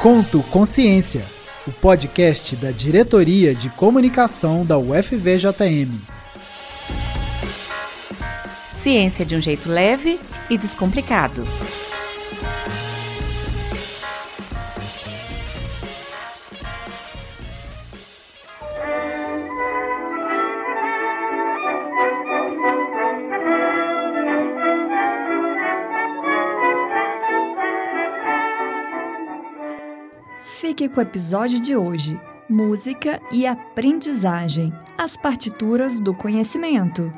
Conto Consciência, o podcast da Diretoria de Comunicação da UFVJM. Ciência de um jeito leve e descomplicado. Com o episódio de hoje: Música e Aprendizagem As Partituras do Conhecimento.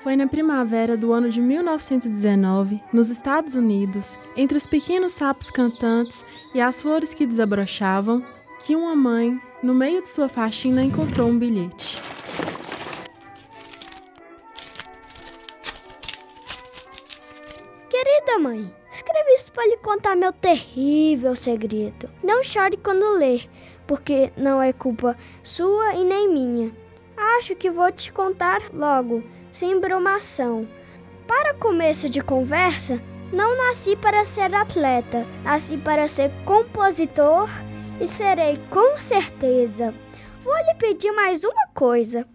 Foi na primavera do ano de 1919, nos Estados Unidos, entre os pequenos sapos cantantes e as flores que desabrochavam, que uma mãe, no meio de sua faxina, encontrou um bilhete. Querida mãe, escrevi isso para lhe contar meu terrível segredo. Não chore quando ler, porque não é culpa sua e nem minha. Acho que vou te contar logo sem bromação. Para começo de conversa, não nasci para ser atleta, nasci para ser compositor e serei com certeza. Vou lhe pedir mais uma coisa.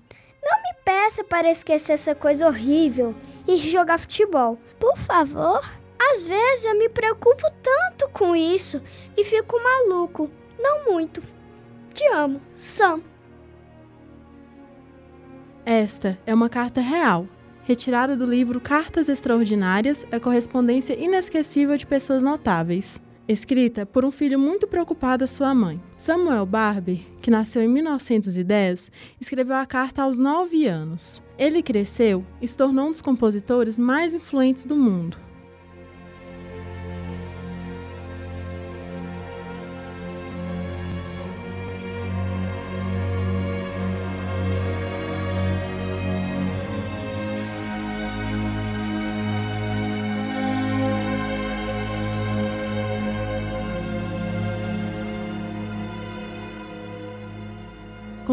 Não me peça para esquecer essa coisa horrível e jogar futebol. Por favor. Às vezes eu me preocupo tanto com isso e fico maluco. Não muito. Te amo, Sam. Esta é uma carta real, retirada do livro Cartas Extraordinárias A Correspondência Inesquecível de Pessoas Notáveis, escrita por um filho muito preocupado à sua mãe. Samuel Barber, que nasceu em 1910, escreveu a carta aos 9 anos. Ele cresceu e se tornou um dos compositores mais influentes do mundo.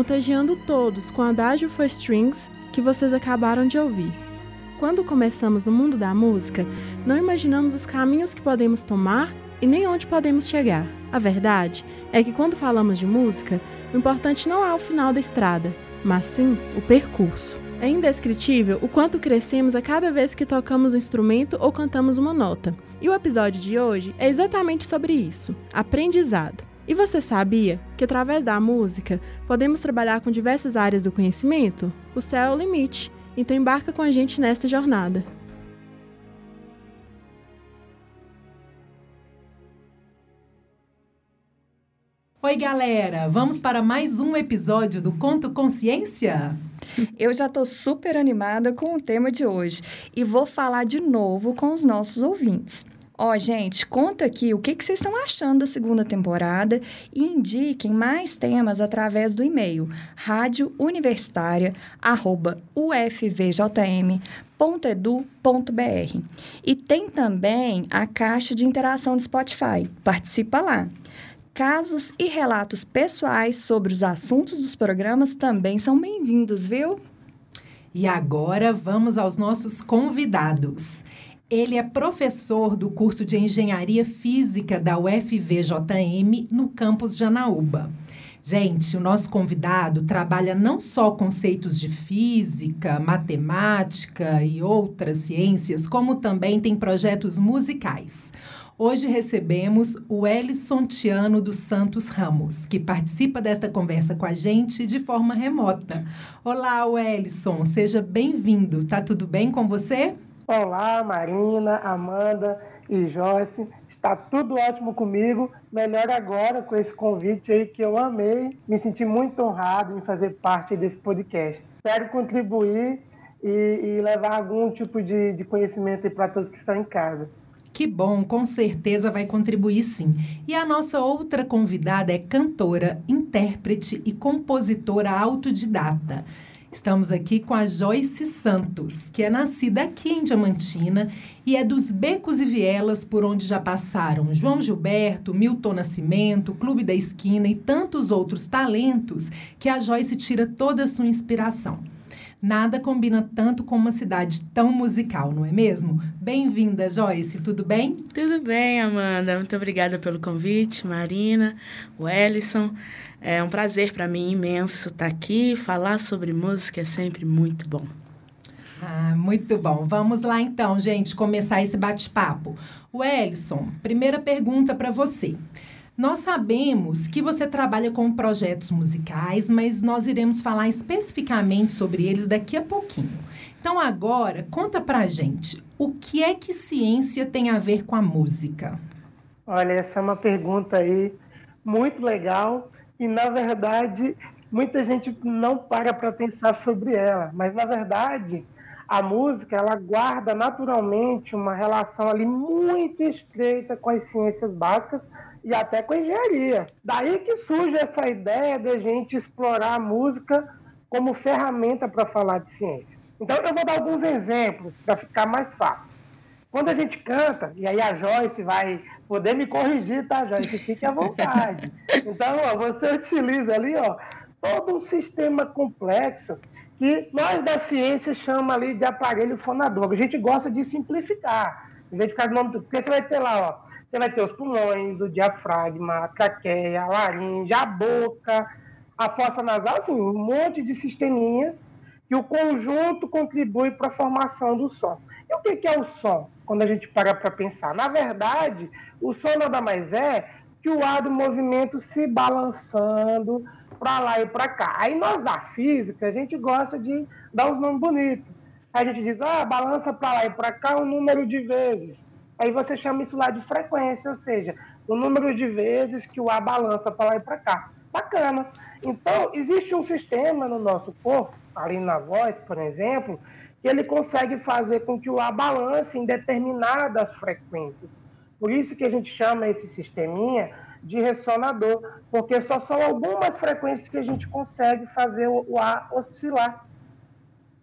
Contagiando todos com Adagio for Strings que vocês acabaram de ouvir. Quando começamos no mundo da música, não imaginamos os caminhos que podemos tomar e nem onde podemos chegar. A verdade é que quando falamos de música, o importante não é o final da estrada, mas sim o percurso. É indescritível o quanto crescemos a cada vez que tocamos um instrumento ou cantamos uma nota. E o episódio de hoje é exatamente sobre isso: aprendizado. E você sabia que através da música podemos trabalhar com diversas áreas do conhecimento? O céu é o limite, então embarca com a gente nesta jornada. Oi, galera! Vamos para mais um episódio do Conto Consciência? Eu já estou super animada com o tema de hoje e vou falar de novo com os nossos ouvintes. Ó, oh, gente, conta aqui o que, que vocês estão achando da segunda temporada e indiquem mais temas através do e-mail radiouniversitaria.ufvjm.edu.br. E tem também a caixa de interação do Spotify. Participa lá. Casos e relatos pessoais sobre os assuntos dos programas também são bem-vindos, viu? E agora vamos aos nossos convidados. Ele é professor do curso de Engenharia Física da UFVJM no campus Janaúba. Gente, o nosso convidado trabalha não só conceitos de física, matemática e outras ciências, como também tem projetos musicais. Hoje recebemos o Ellison Tiano dos Santos Ramos, que participa desta conversa com a gente de forma remota. Olá, Ellison, seja bem-vindo. Tá tudo bem com você? Olá, Marina, Amanda e Joyce. Está tudo ótimo comigo. Melhor agora com esse convite aí que eu amei. Me senti muito honrado em fazer parte desse podcast. Espero contribuir e, e levar algum tipo de, de conhecimento para todos que estão em casa. Que bom, com certeza vai contribuir sim. E a nossa outra convidada é cantora, intérprete e compositora autodidata. Estamos aqui com a Joyce Santos, que é nascida aqui em Diamantina e é dos becos e vielas por onde já passaram João Gilberto, Milton Nascimento, Clube da Esquina e tantos outros talentos que a Joyce tira toda a sua inspiração. Nada combina tanto com uma cidade tão musical, não é mesmo? Bem-vinda, Joyce, tudo bem? Tudo bem, Amanda. Muito obrigada pelo convite, Marina, o Ellison. É um prazer para mim imenso estar aqui. Falar sobre música é sempre muito bom. Ah, muito bom. Vamos lá então, gente, começar esse bate-papo. O Ellison, primeira pergunta para você. Nós sabemos que você trabalha com projetos musicais, mas nós iremos falar especificamente sobre eles daqui a pouquinho. Então, agora, conta pra gente, o que é que ciência tem a ver com a música? Olha, essa é uma pergunta aí muito legal e, na verdade, muita gente não para para pensar sobre ela, mas, na verdade, a música ela guarda naturalmente uma relação ali muito estreita com as ciências básicas e até com a engenharia. Daí que surge essa ideia de a gente explorar a música como ferramenta para falar de ciência. Então eu vou dar alguns exemplos para ficar mais fácil. Quando a gente canta, e aí a Joyce vai poder me corrigir, tá, Joyce? Fique à vontade. Então, ó, você utiliza ali ó, todo um sistema complexo que nós da ciência chama ali de aparelho fonador. A gente gosta de simplificar, em vez de ficar no nome do. Porque você vai ter lá, ó, você vai ter os pulmões, o diafragma, a traqueia, a laringe, a boca, a fossa nasal, assim, um monte de sisteminhas que o conjunto contribui para a formação do som. E o que é o som, quando a gente para para pensar? Na verdade, o som nada mais é que o ar do movimento se balançando para lá e para cá. Aí nós da física, a gente gosta de dar uns nomes bonitos. A gente diz, ah, balança para lá e para cá um número de vezes. Aí você chama isso lá de frequência, ou seja, o número de vezes que o ar balança para lá e para cá. Bacana. Então, existe um sistema no nosso corpo, ali na voz, por exemplo, que ele consegue fazer com que o ar balance em determinadas frequências. Por isso que a gente chama esse sisteminha de ressonador, porque só são algumas frequências que a gente consegue fazer o ar oscilar.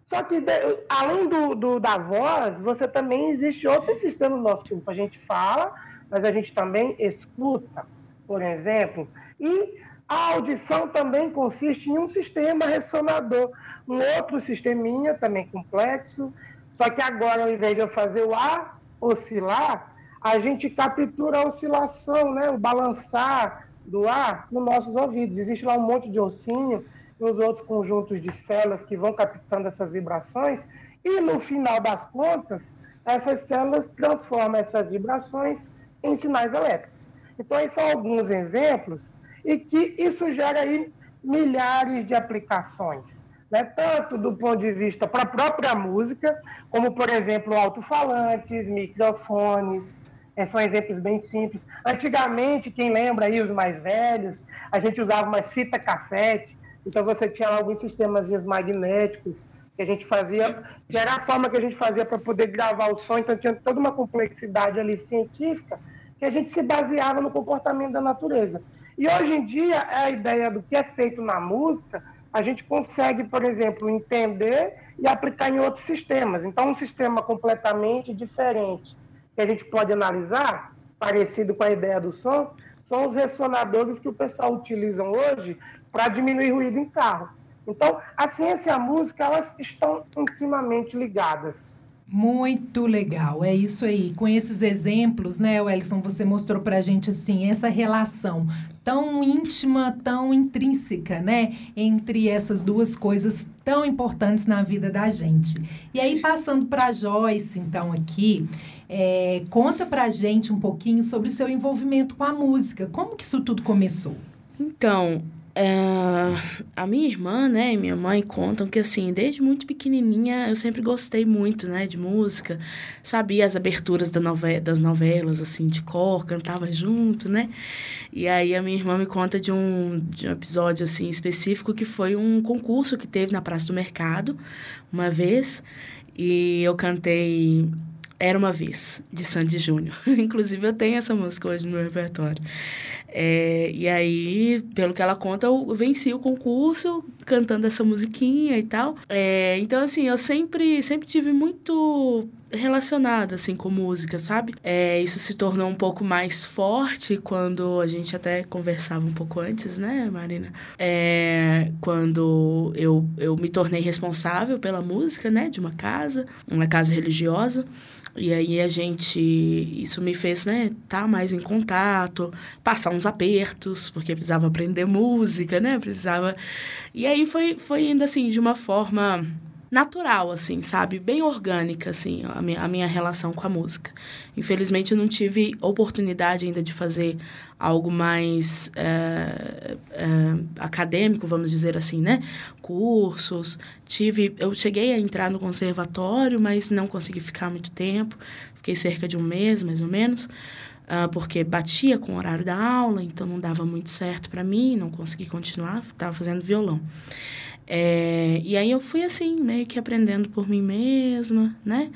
Só que, além do, do, da voz, você também existe outro sistema no nosso corpo. A gente fala, mas a gente também escuta, por exemplo. E a audição também consiste em um sistema ressonador, um outro sisteminha também complexo. Só que agora, ao invés de eu fazer o ar oscilar, a gente captura a oscilação, né? o balançar do ar nos nossos ouvidos. Existe lá um monte de ossinho nos outros conjuntos de células que vão captando essas vibrações, e no final das contas, essas células transformam essas vibrações em sinais elétricos. Então, esses são alguns exemplos, e que isso gera aí milhares de aplicações, né? tanto do ponto de vista para a própria música, como, por exemplo, alto-falantes, microfones, é, são exemplos bem simples. Antigamente, quem lembra aí, os mais velhos, a gente usava umas fita cassete, então você tinha alguns sistemas magnéticos que a gente fazia, que era a forma que a gente fazia para poder gravar o som, então tinha toda uma complexidade ali científica que a gente se baseava no comportamento da natureza. E hoje em dia, a ideia do que é feito na música, a gente consegue, por exemplo, entender e aplicar em outros sistemas. Então, um sistema completamente diferente que a gente pode analisar, parecido com a ideia do som, são os ressonadores que o pessoal utiliza hoje para diminuir ruído em carro. Então, a ciência e a música, elas estão intimamente ligadas. Muito legal, é isso aí. Com esses exemplos, né, Wellison, você mostrou para a gente assim essa relação tão íntima, tão intrínseca, né, entre essas duas coisas tão importantes na vida da gente. E aí passando para Joyce, então aqui, é, conta para a gente um pouquinho sobre seu envolvimento com a música. Como que isso tudo começou? Então, é, a minha irmã, né, e minha mãe contam que, assim, desde muito pequenininha eu sempre gostei muito, né, de música. Sabia as aberturas da nove das novelas, assim, de cor, cantava junto, né? E aí a minha irmã me conta de um, de um episódio, assim, específico que foi um concurso que teve na Praça do Mercado, uma vez. E eu cantei era uma vez, de Sandy Júnior. Inclusive, eu tenho essa música hoje no meu repertório. É, e aí, pelo que ela conta, eu venci o concurso, cantando essa musiquinha e tal. É, então, assim, eu sempre, sempre tive muito relacionada assim com música, sabe? É, isso se tornou um pouco mais forte quando a gente até conversava um pouco antes, né, Marina? É, quando eu, eu me tornei responsável pela música, né, de uma casa, uma casa religiosa. E aí a gente, isso me fez, né, estar tá mais em contato, passar uns apertos, porque precisava aprender música, né, precisava... E aí foi, foi indo, assim, de uma forma natural, assim, sabe? Bem orgânica, assim, a minha, a minha relação com a música. Infelizmente, eu não tive oportunidade ainda de fazer algo mais é, é, acadêmico, vamos dizer assim, né? Cursos. Tive, eu cheguei a entrar no conservatório, mas não consegui ficar muito tempo. Fiquei cerca de um mês, mais ou menos. Uh, porque batia com o horário da aula, então não dava muito certo para mim, não consegui continuar, estava fazendo violão. É, e aí eu fui assim, meio que aprendendo por mim mesma, né?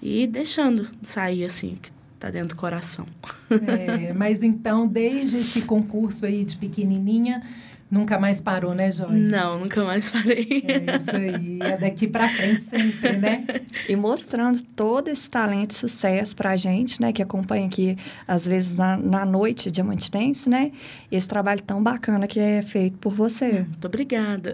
E deixando sair assim, que tá dentro do coração. É, mas então, desde esse concurso aí de pequenininha, Nunca mais parou, né, Joyce? Não, nunca mais parei. É isso aí. É daqui para frente sempre, né? E mostrando todo esse talento e sucesso pra gente, né? Que acompanha aqui, às vezes, na, na noite Diamantinense, né? E esse trabalho tão bacana que é feito por você. Muito obrigada.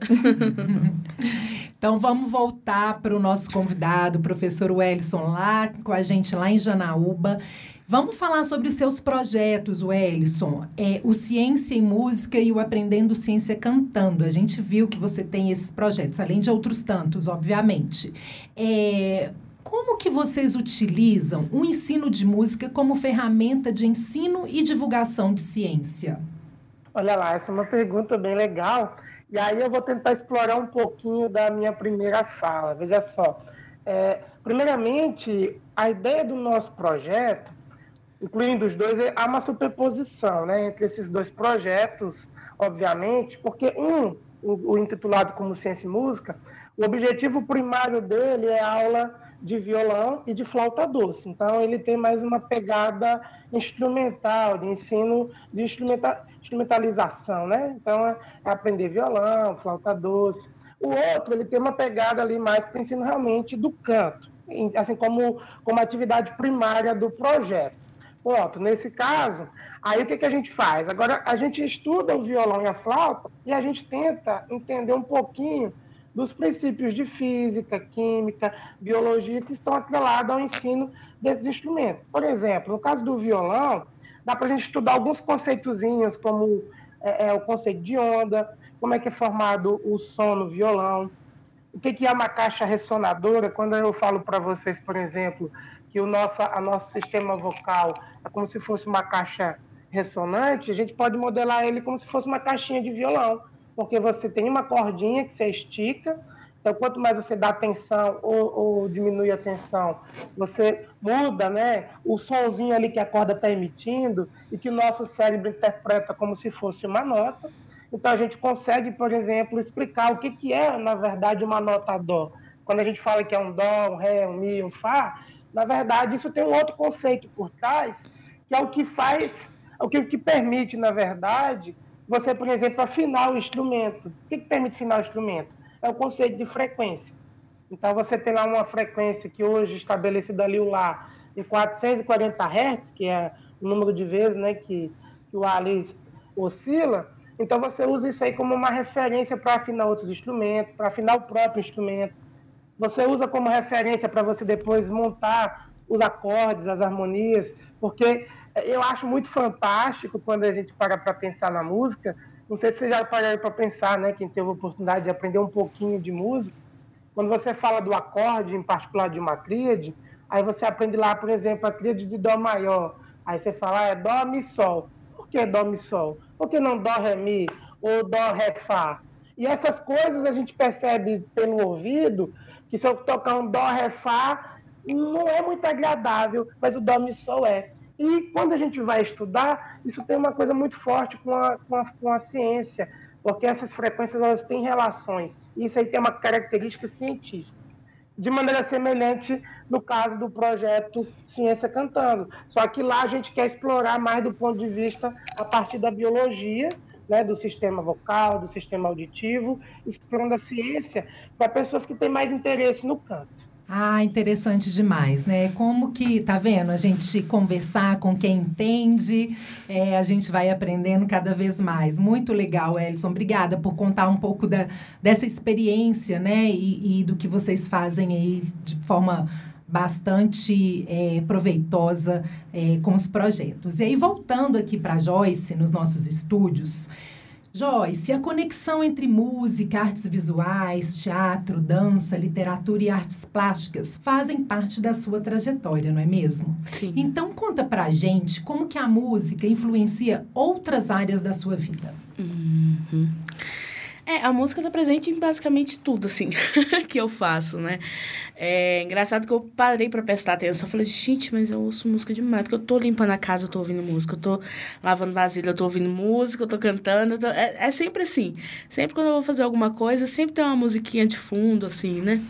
então, vamos voltar para o nosso convidado, o professor Wellison, lá com a gente lá em Janaúba. Vamos falar sobre seus projetos, Wellison. É, o Ciência em Música e o Aprendendo Ciência Cantando. A gente viu que você tem esses projetos, além de outros tantos, obviamente. É, como que vocês utilizam o ensino de música como ferramenta de ensino e divulgação de ciência? Olha lá, essa é uma pergunta bem legal. E aí eu vou tentar explorar um pouquinho da minha primeira fala. Veja só. É, primeiramente, a ideia do nosso projeto incluindo os dois, há uma superposição né, entre esses dois projetos, obviamente, porque um, o, o, intitulado como Ciência e Música, o objetivo primário dele é aula de violão e de flauta doce. Então, ele tem mais uma pegada instrumental, de ensino de instrumenta, instrumentalização, né? Então, é aprender violão, flauta doce. O outro, ele tem uma pegada ali mais para o ensino realmente do canto, assim como, como atividade primária do projeto. Pronto, nesse caso, aí o que, que a gente faz? Agora, a gente estuda o violão e a flauta e a gente tenta entender um pouquinho dos princípios de física, química, biologia que estão atrelados ao ensino desses instrumentos. Por exemplo, no caso do violão, dá para a gente estudar alguns conceitozinhos, como é, é, o conceito de onda, como é que é formado o som no violão, o que, que é uma caixa ressonadora. Quando eu falo para vocês, por exemplo, que o nosso, a nosso sistema vocal é como se fosse uma caixa ressonante, a gente pode modelar ele como se fosse uma caixinha de violão, porque você tem uma cordinha que você estica, então quanto mais você dá atenção ou, ou diminui a tensão, você muda né, o sonzinho ali que a corda está emitindo e que o nosso cérebro interpreta como se fosse uma nota. Então a gente consegue, por exemplo, explicar o que, que é, na verdade, uma nota dó. Quando a gente fala que é um dó, um ré, um mi, um fá, na verdade, isso tem um outro conceito por trás, que é o que faz, o que, que permite, na verdade, você, por exemplo, afinar o instrumento. O que, que permite afinar o instrumento? É o conceito de frequência. Então, você tem lá uma frequência que hoje estabelecida ali o lá em 440 Hz, que é o número de vezes né, que, que o Ali oscila. Então, você usa isso aí como uma referência para afinar outros instrumentos, para afinar o próprio instrumento você usa como referência para você depois montar os acordes, as harmonias, porque eu acho muito fantástico quando a gente para para pensar na música. Não sei se você já parou para pensar, né? Quem teve a oportunidade de aprender um pouquinho de música, quando você fala do acorde, em particular de uma tríade, aí você aprende lá, por exemplo, a tríade de dó maior. Aí você fala, ah, é dó mi sol. Por que dó mi sol? Por que não dó ré mi ou dó ré fá? E essas coisas a gente percebe pelo ouvido que se eu tocar um dó, ré, fá, não é muito agradável, mas o dó, mi, sol é. E quando a gente vai estudar, isso tem uma coisa muito forte com a, com a, com a ciência, porque essas frequências elas têm relações. E isso aí tem uma característica científica. De maneira semelhante no caso do projeto Ciência Cantando. Só que lá a gente quer explorar mais do ponto de vista a partir da biologia, né, do sistema vocal, do sistema auditivo, explorando a ciência para pessoas que têm mais interesse no canto. Ah, interessante demais, né? Como que, tá vendo? A gente conversar com quem entende, é, a gente vai aprendendo cada vez mais. Muito legal, Elson. Obrigada por contar um pouco da, dessa experiência, né? E, e do que vocês fazem aí de forma bastante é, proveitosa é, com os projetos. E aí, voltando aqui para Joyce, nos nossos estúdios, Joyce, a conexão entre música, artes visuais, teatro, dança, literatura e artes plásticas fazem parte da sua trajetória, não é mesmo? Sim. Então conta pra gente como que a música influencia outras áreas da sua vida. Uhum. É, a música tá presente em basicamente tudo, assim, que eu faço, né? É engraçado que eu parei para prestar atenção. Falei, gente, mas eu ouço música demais. Porque eu tô limpando a casa, eu tô ouvindo música. Eu tô lavando vasilha, eu tô ouvindo música, eu tô cantando. Eu tô... É, é sempre assim. Sempre quando eu vou fazer alguma coisa, sempre tem uma musiquinha de fundo, assim, né?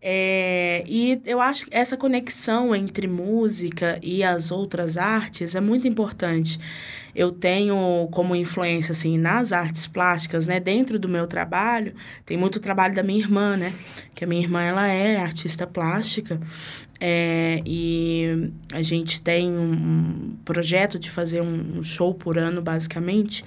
É, e eu acho que essa conexão entre música e as outras artes é muito importante. Eu tenho como influência, assim, nas artes plásticas, né? Dentro do meu trabalho, tem muito trabalho da minha irmã, né? Que a minha irmã, ela é artista plástica. É, e a gente tem um projeto de fazer um show por ano, basicamente,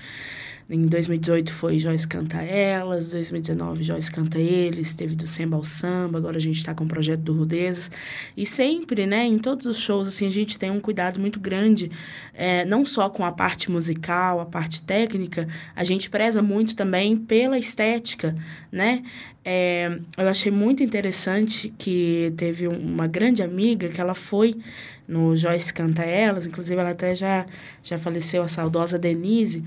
em 2018 foi Joyce Canta Elas, 2019 Joyce Canta Eles, teve do Samba ao Samba, agora a gente está com o projeto do Rudezas. E sempre, né, em todos os shows, assim, a gente tem um cuidado muito grande, é, não só com a parte musical, a parte técnica, a gente preza muito também pela estética, né? É, eu achei muito interessante que teve uma grande amiga que ela foi no Joyce Canta Elas, inclusive ela até já, já faleceu, a saudosa Denise,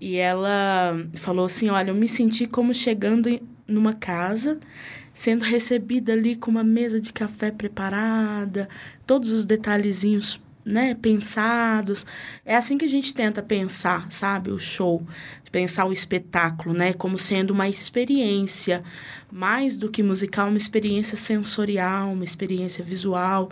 e ela falou assim: Olha, eu me senti como chegando numa casa, sendo recebida ali com uma mesa de café preparada, todos os detalhezinhos né, pensados. É assim que a gente tenta pensar, sabe, o show, pensar o espetáculo, né, como sendo uma experiência mais do que musical, uma experiência sensorial, uma experiência visual,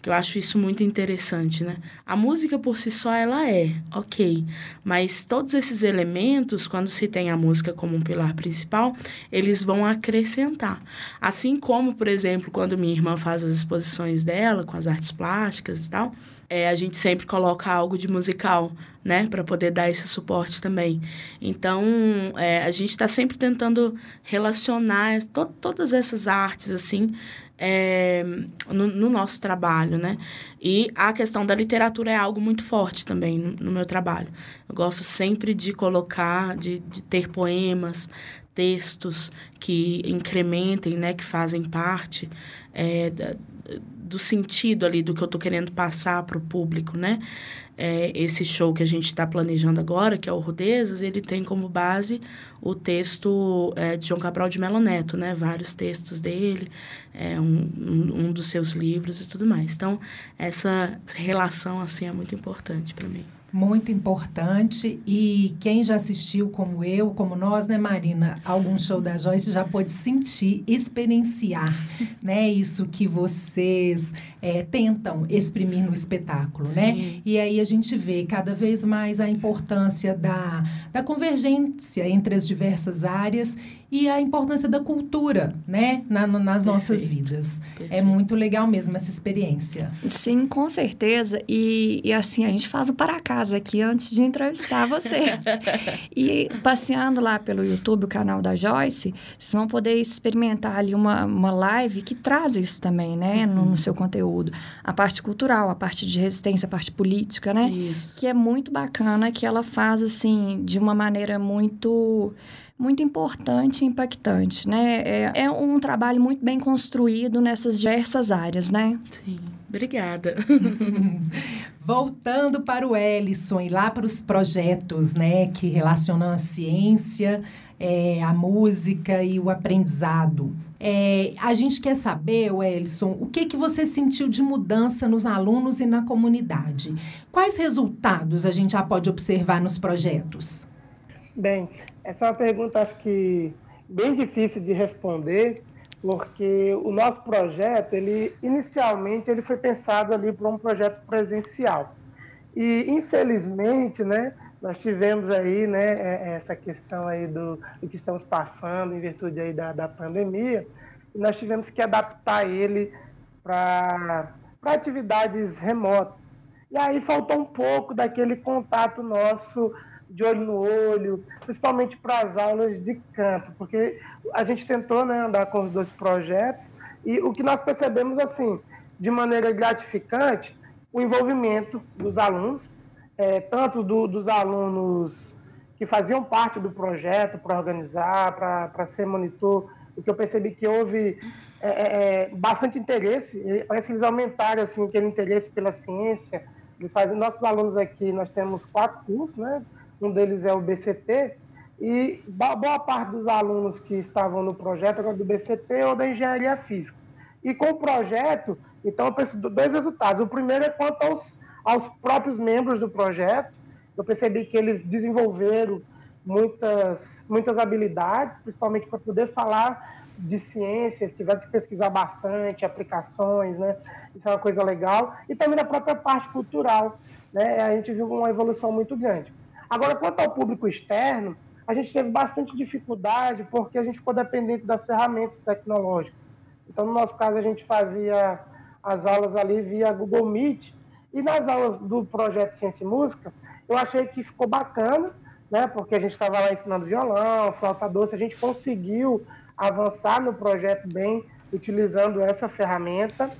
que eu acho isso muito interessante, né? A música por si só ela é, OK, mas todos esses elementos, quando se tem a música como um pilar principal, eles vão acrescentar. Assim como, por exemplo, quando minha irmã faz as exposições dela com as artes plásticas e tal, é, a gente sempre coloca algo de musical, né, para poder dar esse suporte também. Então, é, a gente está sempre tentando relacionar to todas essas artes, assim, é, no, no, nosso trabalho, né? E a questão da literatura é algo muito forte também no, no meu trabalho. Eu gosto sempre de colocar, de, de ter poemas, textos que incrementem, né, que fazem parte é, da, do sentido ali do que eu estou querendo passar para o público, né? É, esse show que a gente está planejando agora, que é o Rudezas, ele tem como base o texto é, de João Cabral de Melo Neto, né? Vários textos dele, é, um, um, dos seus livros e tudo mais. Então, essa relação, assim, é muito importante para mim. Muito importante. E quem já assistiu, como eu, como nós, né, Marina, algum show da Joyce já pode sentir, experienciar, né? Isso que vocês é, tentam exprimir no espetáculo, né? Sim. né? E aí a gente vê cada vez mais a importância da, da convergência entre as diversas áreas e a importância da cultura, né, Na, nas Perfeito. nossas vidas. É Perfeito. É muito legal mesmo essa experiência. Sim, com certeza. E, e assim, a gente faz o para casa aqui antes de entrevistar vocês. e passeando lá pelo YouTube, o canal da Joyce, vocês vão poder experimentar ali uma, uma live que traz isso também, né, uhum. no, no seu conteúdo. A parte cultural, a parte de resistência, a parte política, né? Isso. Que é muito bacana, que ela faz, assim, de uma maneira muito muito importante e impactante, né? É, é um trabalho muito bem construído nessas diversas áreas, né? Sim. Obrigada. Voltando para o Ellison e lá para os projetos, né, que relacionam a ciência, é, a música e o aprendizado. É, a gente quer saber, Ellison, o que, que você sentiu de mudança nos alunos e na comunidade? Quais resultados a gente já pode observar nos projetos? Bem, essa é uma pergunta, acho que bem difícil de responder, porque o nosso projeto, ele inicialmente ele foi pensado ali para um projeto presencial. E infelizmente, né, nós tivemos aí, né, é, é, essa questão aí do, do que estamos passando em virtude aí da, da pandemia, e nós tivemos que adaptar ele para atividades remotas. E aí faltou um pouco daquele contato nosso de olho no olho, principalmente para as aulas de canto, porque a gente tentou né, andar com os dois projetos e o que nós percebemos, assim, de maneira gratificante, o envolvimento dos alunos, é, tanto do, dos alunos que faziam parte do projeto para organizar, para ser monitor, o que eu percebi que houve é, é, é bastante interesse, parece que eles aumentaram assim, aquele interesse pela ciência. Eles fazem, nossos alunos aqui, nós temos quatro cursos, né? um deles é o BCT, e boa parte dos alunos que estavam no projeto era do BCT ou da engenharia física. E com o projeto, então eu penso dois resultados. O primeiro é quanto aos, aos próprios membros do projeto. Eu percebi que eles desenvolveram muitas, muitas habilidades, principalmente para poder falar de ciências, tiveram que pesquisar bastante, aplicações, né? Isso é uma coisa legal. E também na própria parte cultural, né? A gente viu uma evolução muito grande. Agora, quanto ao público externo, a gente teve bastante dificuldade porque a gente ficou dependente das ferramentas tecnológicas. Então, no nosso caso, a gente fazia as aulas ali via Google Meet. E nas aulas do projeto Ciência e Música, eu achei que ficou bacana, né? Porque a gente estava lá ensinando violão, flauta doce, a gente conseguiu avançar no projeto bem utilizando essa ferramenta.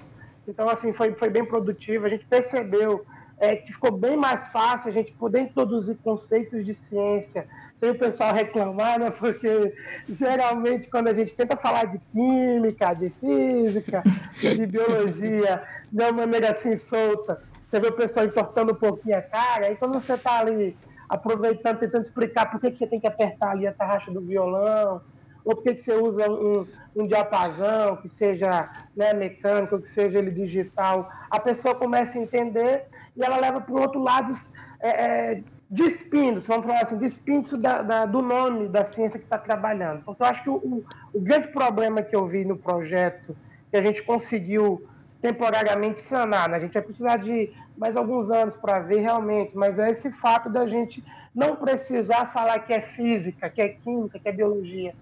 Então, assim, foi, foi bem produtivo. A gente percebeu é, que ficou bem mais fácil a gente poder introduzir conceitos de ciência sem o pessoal reclamar, né? Porque geralmente quando a gente tenta falar de química, de física, de biologia, de uma maneira assim solta, você vê o pessoal entortando um pouquinho a cara, e quando você está ali aproveitando, tentando explicar por que, que você tem que apertar ali a tarraxa do violão, ou por que, que você usa um, um diapasão, que seja né, mecânico, que seja ele digital, a pessoa começa a entender e ela leva para o outro lado é, é, despindo, vamos falar assim, despindo da, da, do nome da ciência que está trabalhando. Porque eu acho que o, o, grande problema que eu vi no projeto, que a gente conseguiu temporariamente sanar, né? a gente vai precisar de mais alguns anos para ver realmente, mas é esse fato da gente não precisar falar que é física, que é química, que é biologia,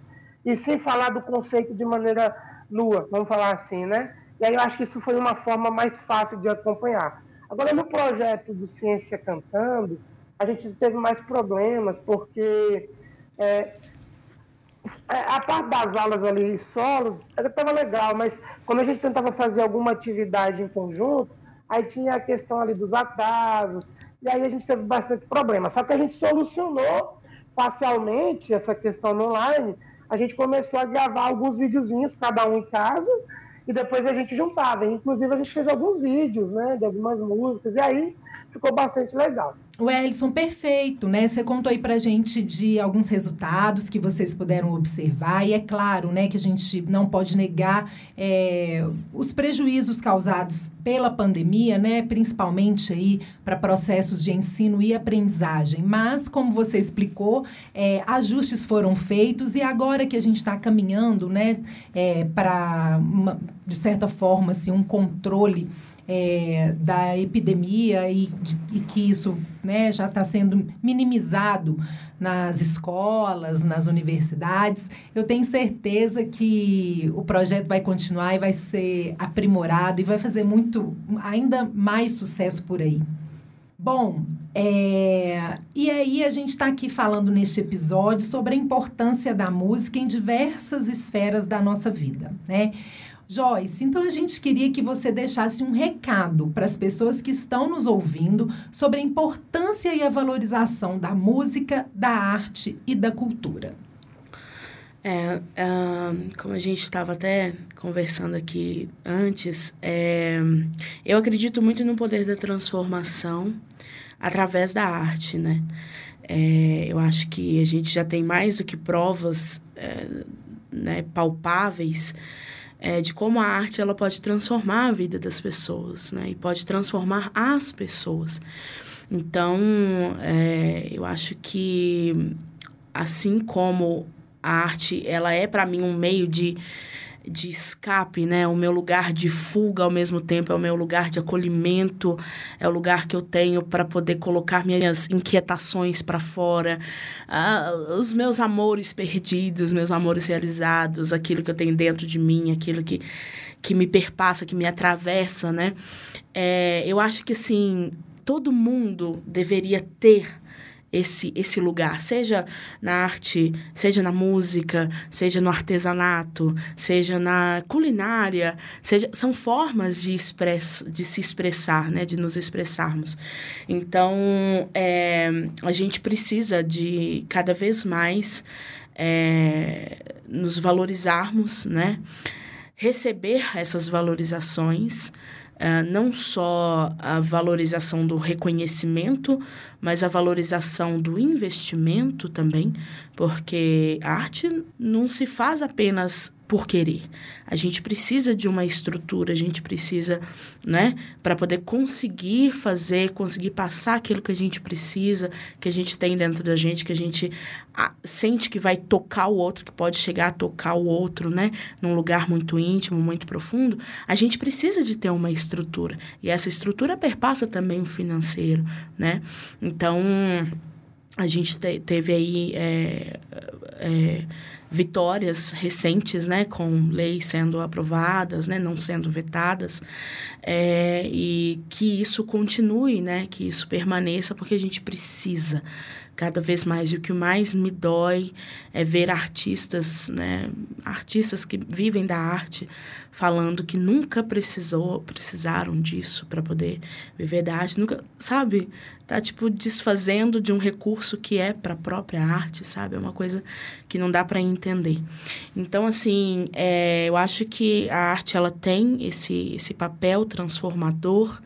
e sim falar do conceito de maneira nua, vamos falar assim, né? E aí eu acho que isso foi uma forma mais fácil de acompanhar. Agora, no projeto do Ciência Cantando, a gente teve mais problemas, porque é a parte das aulas ali solos estava legal, mas quando a gente tentava fazer alguma atividade em conjunto, aí tinha a questão ali dos atrasos, e aí a gente teve bastante problema. Só que a gente solucionou parcialmente essa questão no online, a gente começou a gravar alguns videozinhos, cada um em casa, e depois a gente juntava. Inclusive, a gente fez alguns vídeos, né, de algumas músicas, e aí ficou bastante legal. O Ellison, perfeito, né? Você contou aí pra gente de alguns resultados que vocês puderam observar, e é claro, né, que a gente não pode negar é, os prejuízos causados pela pandemia, né, principalmente aí para processos de ensino e aprendizagem. Mas, como você explicou, é, ajustes foram feitos e agora que a gente está caminhando, né, é, para, de certa forma, assim, um controle é, da epidemia e, e, que isso né, já está sendo minimizado nas escolas, nas universidades, eu tenho certeza que o projeto vai continuar e vai ser aprimorado e vai fazer muito, ainda mais sucesso por aí. Bom, é, e aí a gente está aqui falando neste episódio sobre a importância da música em diversas esferas da nossa vida, né? Joyce, então a gente queria que você deixasse um recado para as pessoas que estão nos ouvindo sobre a importância e a valorização da música, da arte e da cultura. É, uh, como a gente estava até conversando aqui antes, é, eu acredito muito no poder da transformação através da arte, né? É, eu acho que a gente já tem mais do que provas é, né, palpáveis é, de como a arte ela pode transformar a vida das pessoas, né? E pode transformar as pessoas. Então, é, eu acho que assim como a arte ela é para mim um meio de de escape, né? O meu lugar de fuga ao mesmo tempo, é o meu lugar de acolhimento, é o lugar que eu tenho para poder colocar minhas inquietações para fora, ah, os meus amores perdidos, meus amores realizados, aquilo que eu tenho dentro de mim, aquilo que, que me perpassa, que me atravessa, né? É, eu acho que, assim, todo mundo deveria ter esse, esse lugar, seja na arte, seja na música, seja no artesanato, seja na culinária, seja, são formas de, express, de se expressar, né, de nos expressarmos. Então, é, a gente precisa de cada vez mais é, nos valorizarmos, né, receber essas valorizações, Uh, não só a valorização do reconhecimento, mas a valorização do investimento também, porque a arte não se faz apenas por querer. A gente precisa de uma estrutura, a gente precisa, né, para poder conseguir fazer, conseguir passar aquilo que a gente precisa, que a gente tem dentro da gente, que a gente sente que vai tocar o outro, que pode chegar a tocar o outro, né, num lugar muito íntimo, muito profundo. A gente precisa de ter uma estrutura. E essa estrutura perpassa também o financeiro, né? Então, a gente te, teve aí é, é, vitórias recentes, né, com leis sendo aprovadas, né, não sendo vetadas, é, e que isso continue, né, que isso permaneça, porque a gente precisa cada vez mais. E o que mais me dói é ver artistas, né, artistas que vivem da arte, falando que nunca precisou, precisaram disso para poder viver da arte, nunca, sabe? Tá tipo desfazendo de um recurso que é para a própria arte, sabe? É uma coisa que não dá para entender. Então, assim, é, eu acho que a arte ela tem esse esse papel transformador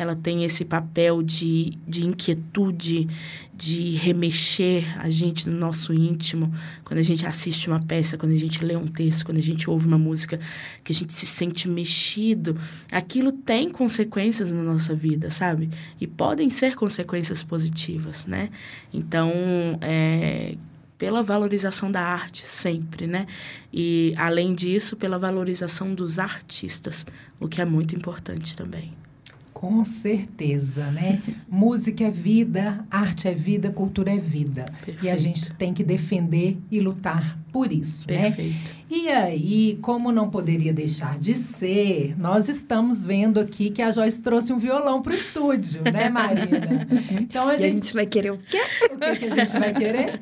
ela tem esse papel de, de inquietude, de remexer a gente no nosso íntimo, quando a gente assiste uma peça, quando a gente lê um texto, quando a gente ouve uma música, que a gente se sente mexido, aquilo tem consequências na nossa vida, sabe? E podem ser consequências positivas, né? Então, é, pela valorização da arte sempre, né? E além disso, pela valorização dos artistas, o que é muito importante também. Com certeza, né? Música é vida, arte é vida, cultura é vida. Perfeito. E a gente tem que defender e lutar por isso, né? Perfeito. né? E aí, como não poderia deixar de ser, nós estamos vendo aqui que a Joyce trouxe um violão para o estúdio, né, Marina? Então a, gente... a gente vai querer o quê? O que, que a gente vai querer?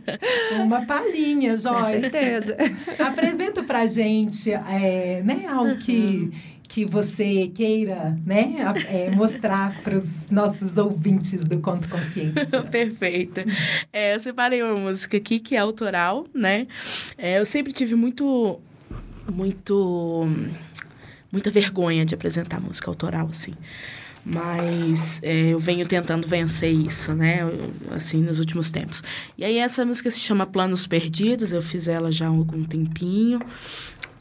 Uma palhinha, Joyce. Com certeza. Apresenta pra gente, é, né, algo que que você queira né, é, mostrar para os nossos ouvintes do Conto Consciência. Perfeito. É, eu separei uma música aqui que é autoral, né? É, eu sempre tive muito, muito, muita vergonha de apresentar música autoral, assim. Mas é, eu venho tentando vencer isso, né? Assim, nos últimos tempos. E aí, essa música se chama Planos Perdidos. Eu fiz ela já há algum tempinho.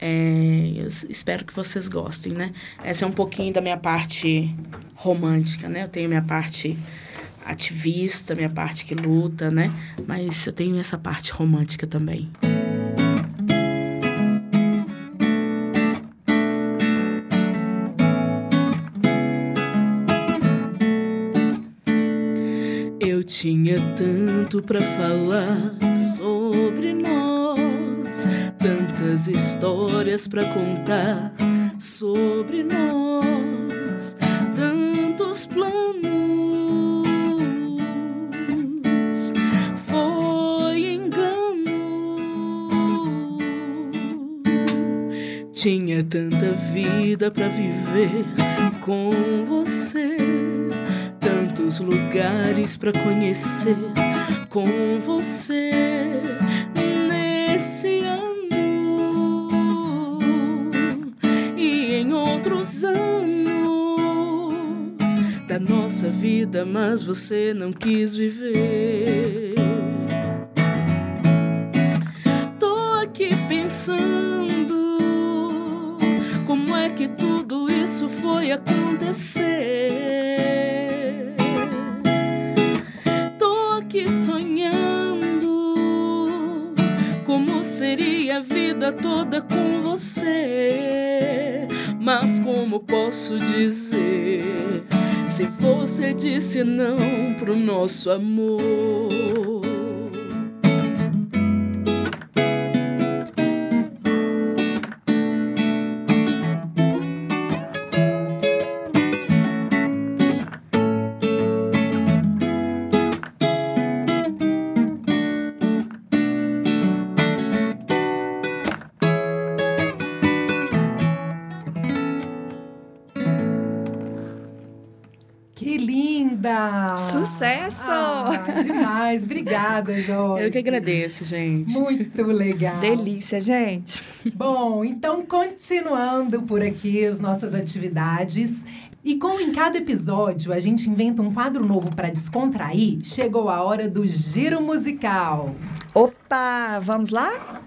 É, eu espero que vocês gostem, né? Essa é um pouquinho da minha parte romântica, né? Eu tenho minha parte ativista, minha parte que luta, né? Mas eu tenho essa parte romântica também. Eu tinha tanto para falar tantas histórias para contar sobre nós, tantos planos. Foi engano. Tinha tanta vida para viver com você, tantos lugares para conhecer com você vida, mas você não quis viver. Tô aqui pensando como é que tudo isso foi acontecer. Tô aqui sonhando como seria a vida toda com você. Mas como posso dizer se você disse não pro nosso amor? Demais. Obrigada, Joyce. Eu que agradeço, gente. Muito legal. Delícia, gente. Bom, então continuando por aqui as nossas atividades. E como em cada episódio a gente inventa um quadro novo para descontrair, chegou a hora do giro musical. Opa, vamos lá?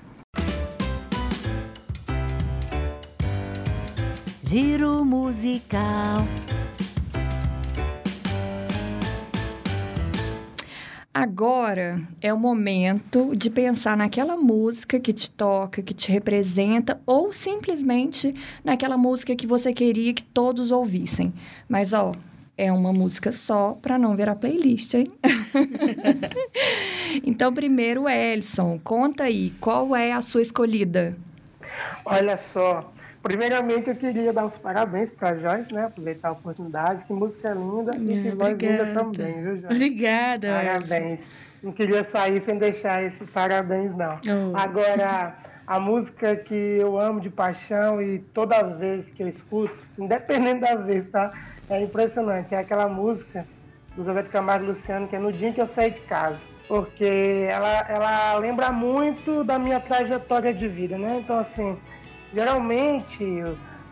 Giro musical. Agora é o momento de pensar naquela música que te toca, que te representa, ou simplesmente naquela música que você queria que todos ouvissem. Mas, ó, é uma música só para não ver a playlist, hein? então, primeiro, Elson, conta aí, qual é a sua escolhida? Olha só, Primeiramente, eu queria dar os parabéns para a Joyce, né? Aproveitar a oportunidade. Que música linda e que voz linda também, viu, Joyce? Obrigada. Parabéns. Não queria sair sem deixar esse parabéns, não. Oh. Agora, a música que eu amo de paixão e toda vez que eu escuto, independente da vez, tá? É impressionante. É aquela música do Zé Camargo e Luciano, que é No Dia que Eu Saí de Casa. Porque ela, ela lembra muito da minha trajetória de vida, né? Então, assim Geralmente,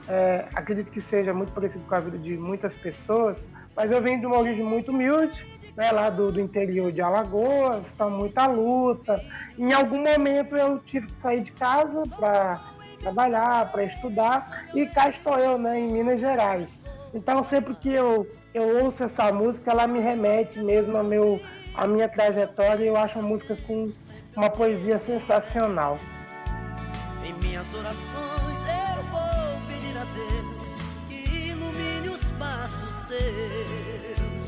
é, acredito que seja muito parecido com a vida de muitas pessoas, mas eu venho de uma origem muito humilde, né, lá do, do interior de Alagoas, está muita luta. Em algum momento eu tive que sair de casa para trabalhar, para estudar, e cá estou eu, né, em Minas Gerais. Então, sempre que eu, eu ouço essa música, ela me remete mesmo ao meu, à minha trajetória, e eu acho a música, assim, uma poesia sensacional. Minhas orações eu vou pedir a Deus que ilumine os passos seus.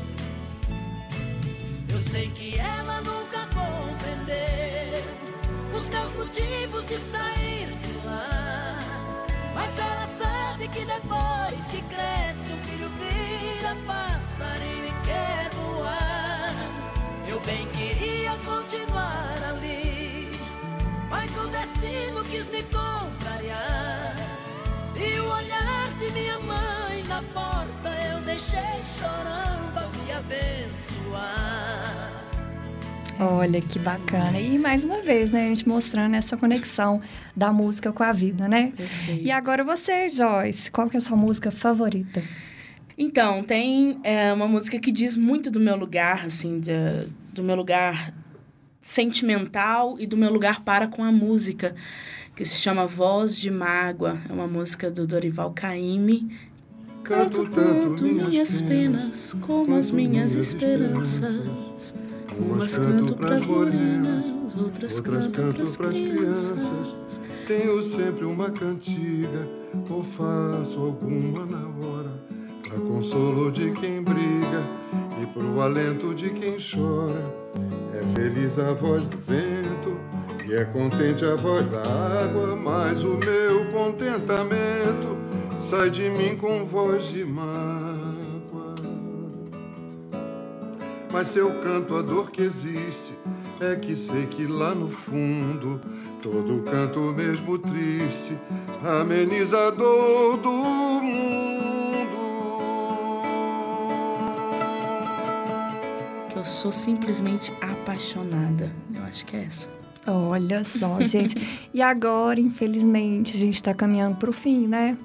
Eu sei que ela nunca compreendeu os meus motivos de sair de lá. Mas ela sabe que depois que cresce, um filho vira passarinho e quer voar. Eu bem queria continuar mas o destino quis me contrariar. E o olhar de minha mãe na porta eu deixei chorando a me abençoar. Olha que bacana. E mais uma vez, né, a gente mostrando essa conexão da música com a vida, né? Perfeito. E agora você, Joyce, qual que é a sua música favorita? Então, tem é, uma música que diz muito do meu lugar, assim, de, do meu lugar sentimental e do meu lugar para com a música, que se chama Voz de Mágoa. É uma música do Dorival Caymmi. Canto tanto minhas penas como as minhas esperanças. Umas canto pras morenas, outras canto pras crianças. Tenho sempre uma cantiga, ou faço alguma na hora, pra consolo de quem briga e pro alento de quem chora. É feliz a voz do vento e é contente a voz da água, mas o meu contentamento sai de mim com voz de mágoa. Mas se eu canto a dor que existe, é que sei que lá no fundo todo canto mesmo triste ameniza dor do mundo. Eu sou simplesmente apaixonada. Eu acho que é essa. Olha só, gente. e agora, infelizmente, a gente está caminhando para o fim, né?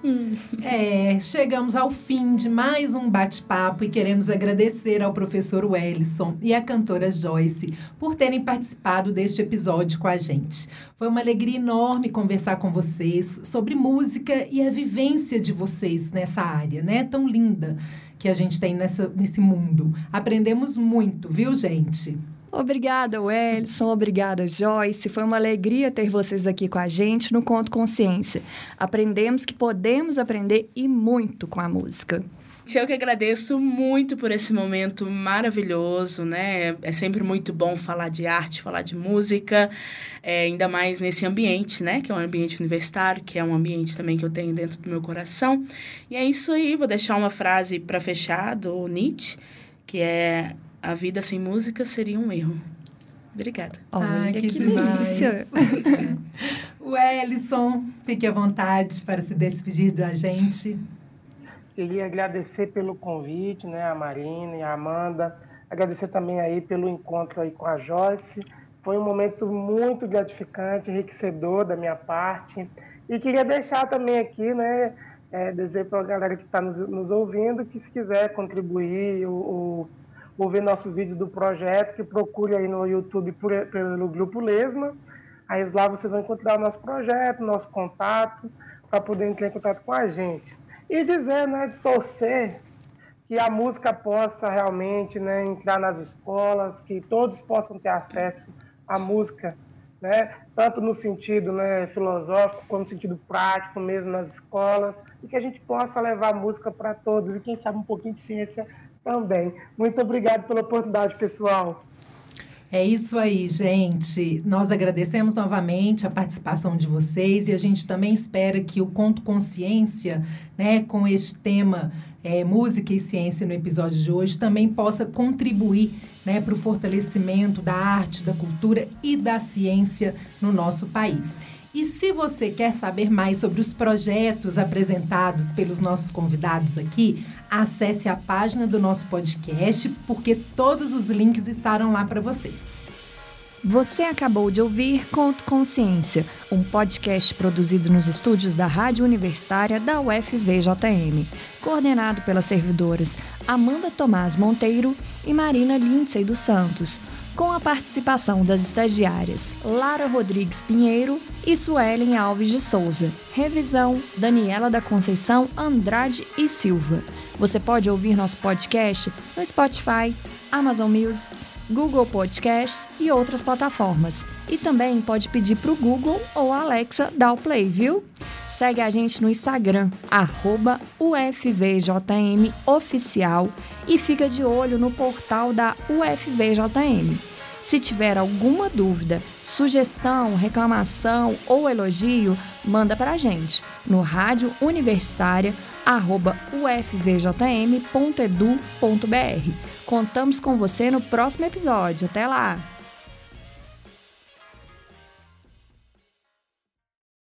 É, chegamos ao fim de mais um bate-papo e queremos agradecer ao professor Wellison e à cantora Joyce por terem participado deste episódio com a gente. Foi uma alegria enorme conversar com vocês sobre música e a vivência de vocês nessa área, né? Tão linda que a gente tem nessa, nesse mundo. Aprendemos muito, viu, gente? Obrigada, Wellison. Obrigada, Joyce. Foi uma alegria ter vocês aqui com a gente no Conto Consciência. Aprendemos que podemos aprender e muito com a música. Eu que agradeço muito por esse momento maravilhoso, né? É sempre muito bom falar de arte, falar de música, é, ainda mais nesse ambiente, né? Que é um ambiente universitário, que é um ambiente também que eu tenho dentro do meu coração. E é isso aí, vou deixar uma frase para fechar do Nietzsche, que é a vida sem música seria um erro. Obrigada. Olha, que, que delícia. o Ellison, fique à vontade para se despedir da gente. Queria agradecer pelo convite, né, a Marina e a Amanda. Agradecer também aí pelo encontro aí com a Joyce. Foi um momento muito gratificante, enriquecedor da minha parte. E queria deixar também aqui, né, é, dizer para a galera que está nos, nos, ouvindo que se quiser contribuir ou, ou, ver nossos vídeos do projeto, que procure aí no YouTube por, pelo Grupo Lesma. Aí lá vocês vão encontrar o nosso projeto, nosso contato, para poder entrar em contato com a gente. E dizer, né, torcer que a música possa realmente né, entrar nas escolas, que todos possam ter acesso à música, né, tanto no sentido né, filosófico como no sentido prático mesmo nas escolas, e que a gente possa levar a música para todos e quem sabe um pouquinho de ciência também. Muito obrigado pela oportunidade, pessoal. É isso aí, gente. Nós agradecemos novamente a participação de vocês e a gente também espera que o Conto Consciência, né, com este tema é, música e ciência no episódio de hoje, também possa contribuir né, para o fortalecimento da arte, da cultura e da ciência no nosso país. E se você quer saber mais sobre os projetos apresentados pelos nossos convidados aqui, acesse a página do nosso podcast, porque todos os links estarão lá para vocês. Você acabou de ouvir Conto Consciência, um podcast produzido nos estúdios da Rádio Universitária da UFVJM, coordenado pelas servidoras Amanda Tomás Monteiro e Marina Lindsay dos Santos com a participação das estagiárias Lara Rodrigues Pinheiro e Suelen Alves de Souza. Revisão: Daniela da Conceição Andrade e Silva. Você pode ouvir nosso podcast no Spotify, Amazon Music, Google Podcasts e outras plataformas. E também pode pedir para o Google ou Alexa dar o play, viu? Segue a gente no Instagram, arroba UFVJMOficial e fica de olho no portal da UFVJM. Se tiver alguma dúvida, sugestão, reclamação ou elogio, manda para a gente no rádio universitária ufvjm.edu.br. Contamos com você no próximo episódio. Até lá!